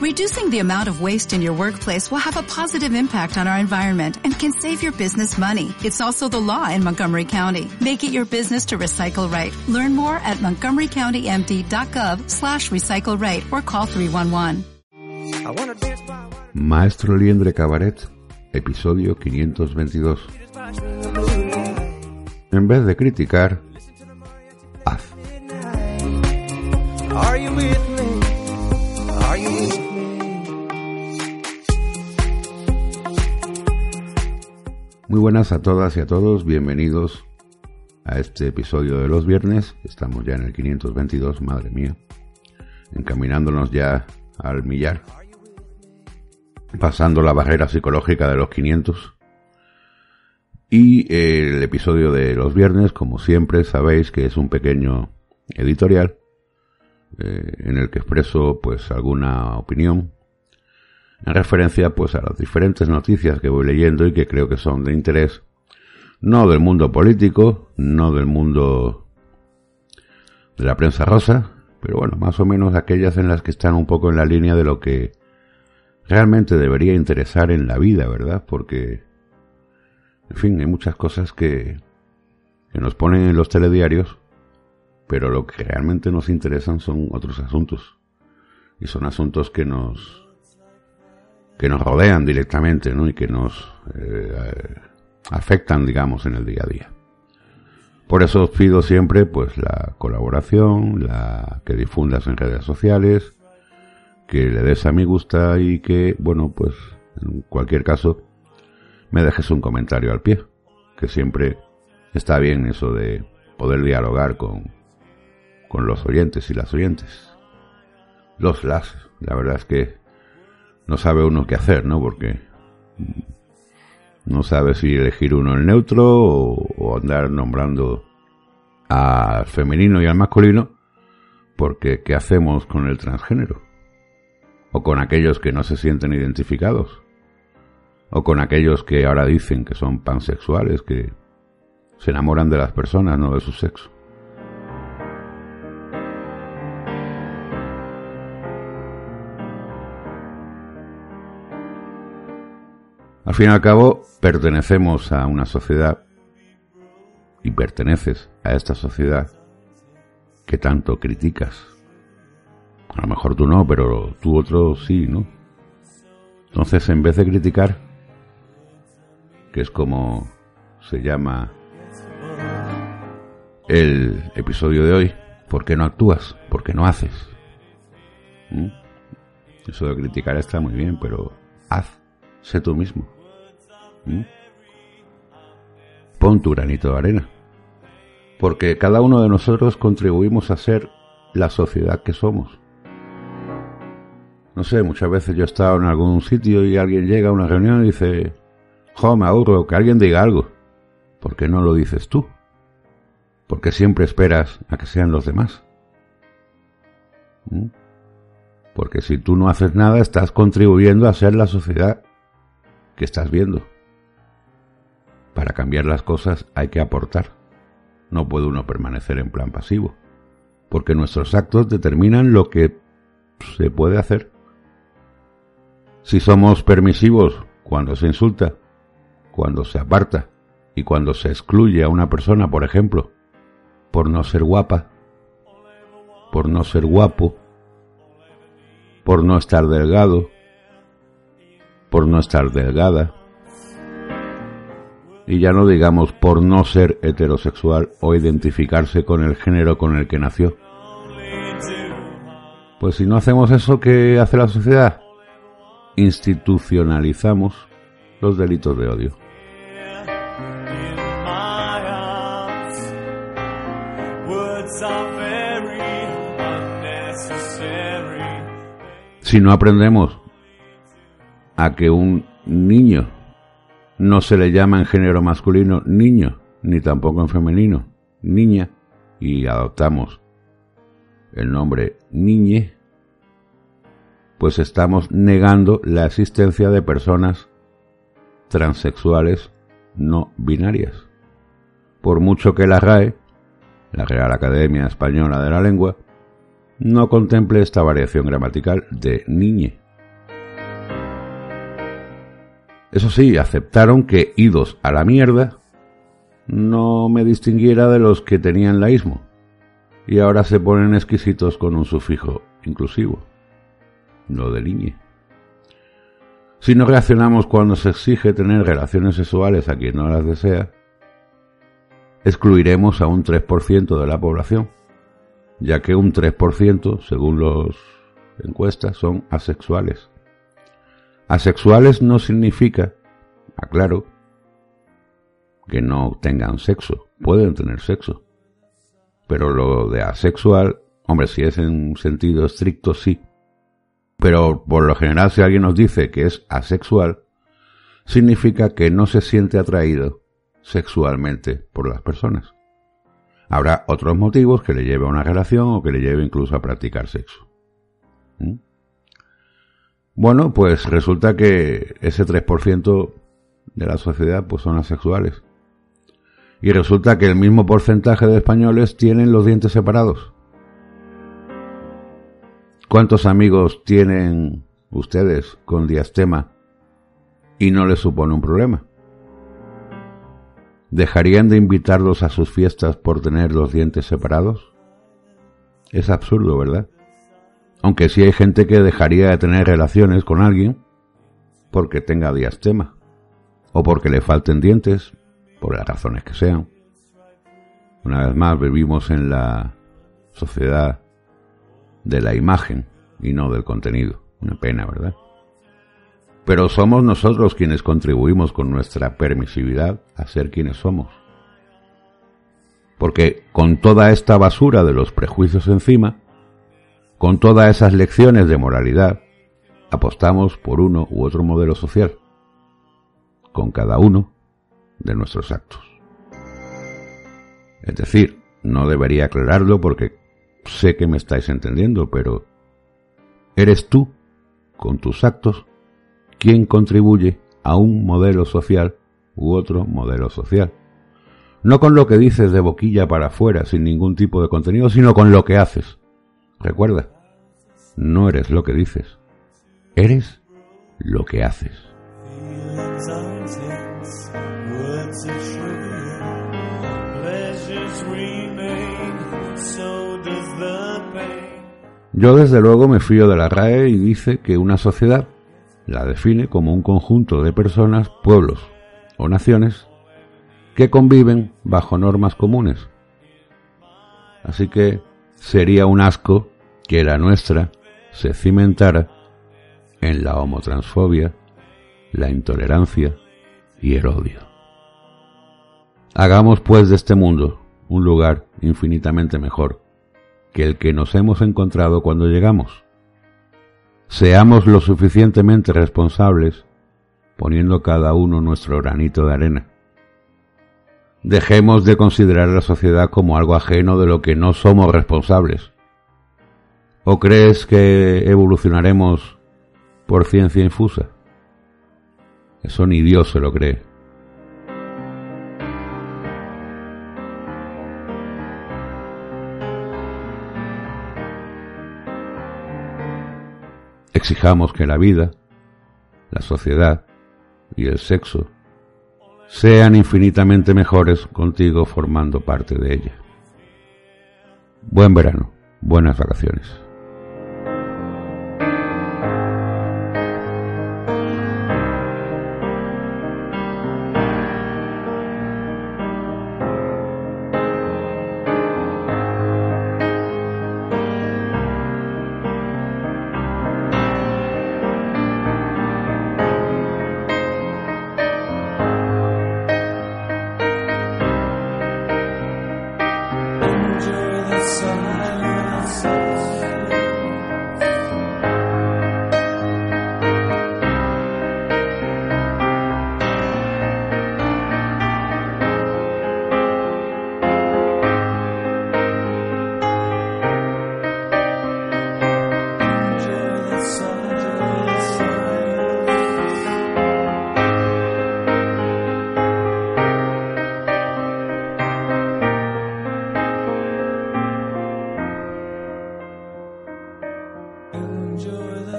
Reducing the amount of waste in your workplace will have a positive impact on our environment and can save your business money. It's also the law in Montgomery County. Make it your business to recycle right. Learn more at montgomerycountymd.gov slash recycle right or call 311. Maestro Liendre Cabaret, episodio 522. En vez de criticar, haz. Muy buenas a todas y a todos, bienvenidos a este episodio de los viernes. Estamos ya en el 522, madre mía. Encaminándonos ya al millar. Pasando la barrera psicológica de los 500. Y el episodio de los viernes, como siempre, sabéis que es un pequeño editorial eh, en el que expreso pues alguna opinión en referencia pues a las diferentes noticias que voy leyendo y que creo que son de interés no del mundo político, no del mundo de la prensa rosa, pero bueno, más o menos aquellas en las que están un poco en la línea de lo que realmente debería interesar en la vida, ¿verdad? Porque en fin, hay muchas cosas que, que nos ponen en los telediarios, pero lo que realmente nos interesan son otros asuntos. Y son asuntos que nos que nos rodean directamente, ¿no? Y que nos eh, afectan, digamos, en el día a día. Por eso os pido siempre, pues, la colaboración, la que difundas en redes sociales, que le des a mi gusta y que, bueno, pues, en cualquier caso, me dejes un comentario al pie, que siempre está bien eso de poder dialogar con, con los oyentes y las oyentes. Los las, la verdad es que no sabe uno qué hacer, ¿no? Porque no sabe si elegir uno el neutro o, andar nombrando al femenino y al masculino, porque ¿qué hacemos con el transgénero? O con aquellos que no se sienten identificados o con aquellos que ahora dicen que son pansexuales, que se enamoran de las personas, no de su sexo. Al fin y al cabo, pertenecemos a una sociedad y perteneces a esta sociedad que tanto criticas. A lo mejor tú no, pero tú otro sí, ¿no? Entonces, en vez de criticar, que es como se llama el episodio de hoy. ¿Por qué no actúas? ¿Por qué no haces? ¿Mm? Eso de criticar está muy bien, pero haz, sé tú mismo. ¿Mm? Pon tu granito de arena. Porque cada uno de nosotros contribuimos a ser la sociedad que somos. No sé, muchas veces yo he estado en algún sitio y alguien llega a una reunión y dice, Jo, me aburro, que alguien diga algo. ¿Por qué no lo dices tú? Porque siempre esperas a que sean los demás. ¿Mm? Porque si tú no haces nada, estás contribuyendo a ser la sociedad que estás viendo. Para cambiar las cosas hay que aportar. No puede uno permanecer en plan pasivo. Porque nuestros actos determinan lo que se puede hacer. Si somos permisivos cuando se insulta, cuando se aparta y cuando se excluye a una persona, por ejemplo, por no ser guapa, por no ser guapo, por no estar delgado, por no estar delgada, y ya no digamos por no ser heterosexual o identificarse con el género con el que nació. Pues si no hacemos eso, ¿qué hace la sociedad? Institucionalizamos los delitos de odio. Si no aprendemos a que un niño no se le llama en género masculino niño, ni tampoco en femenino niña, y adoptamos el nombre niñe, pues estamos negando la existencia de personas transexuales no binarias. Por mucho que la RAE, la Real Academia Española de la Lengua, no contemple esta variación gramatical de niñe, Eso sí, aceptaron que idos a la mierda no me distinguiera de los que tenían laísmo. Y ahora se ponen exquisitos con un sufijo inclusivo. No delinee. Si no reaccionamos cuando se exige tener relaciones sexuales a quien no las desea, excluiremos a un 3% de la población, ya que un 3%, según las encuestas, son asexuales. Asexuales no significa, aclaro, que no tengan sexo, pueden tener sexo. Pero lo de asexual, hombre, si es en sentido estricto, sí. Pero por lo general si alguien nos dice que es asexual, significa que no se siente atraído sexualmente por las personas. Habrá otros motivos que le lleve a una relación o que le lleve incluso a practicar sexo. ¿Mm? Bueno, pues resulta que ese 3% de la sociedad pues son asexuales. Y resulta que el mismo porcentaje de españoles tienen los dientes separados. ¿Cuántos amigos tienen ustedes con diastema y no les supone un problema? ¿Dejarían de invitarlos a sus fiestas por tener los dientes separados? Es absurdo, ¿verdad? Aunque sí hay gente que dejaría de tener relaciones con alguien porque tenga diastema o porque le falten dientes, por las razones que sean. Una vez más, vivimos en la sociedad de la imagen y no del contenido. Una pena, ¿verdad? Pero somos nosotros quienes contribuimos con nuestra permisividad a ser quienes somos. Porque con toda esta basura de los prejuicios encima, con todas esas lecciones de moralidad, apostamos por uno u otro modelo social, con cada uno de nuestros actos. Es decir, no debería aclararlo porque sé que me estáis entendiendo, pero eres tú, con tus actos, quien contribuye a un modelo social u otro modelo social. No con lo que dices de boquilla para afuera, sin ningún tipo de contenido, sino con lo que haces. Recuerda, no eres lo que dices, eres lo que haces. Yo desde luego me fío de la RAE y dice que una sociedad la define como un conjunto de personas, pueblos o naciones que conviven bajo normas comunes. Así que sería un asco que la nuestra se cimentara en la homotransfobia, la intolerancia y el odio. Hagamos pues de este mundo un lugar infinitamente mejor que el que nos hemos encontrado cuando llegamos. Seamos lo suficientemente responsables poniendo cada uno nuestro granito de arena. Dejemos de considerar la sociedad como algo ajeno de lo que no somos responsables. ¿O crees que evolucionaremos por ciencia infusa? Eso ni Dios se lo cree. Exijamos que la vida, la sociedad y el sexo sean infinitamente mejores contigo formando parte de ella. Buen verano, buenas vacaciones.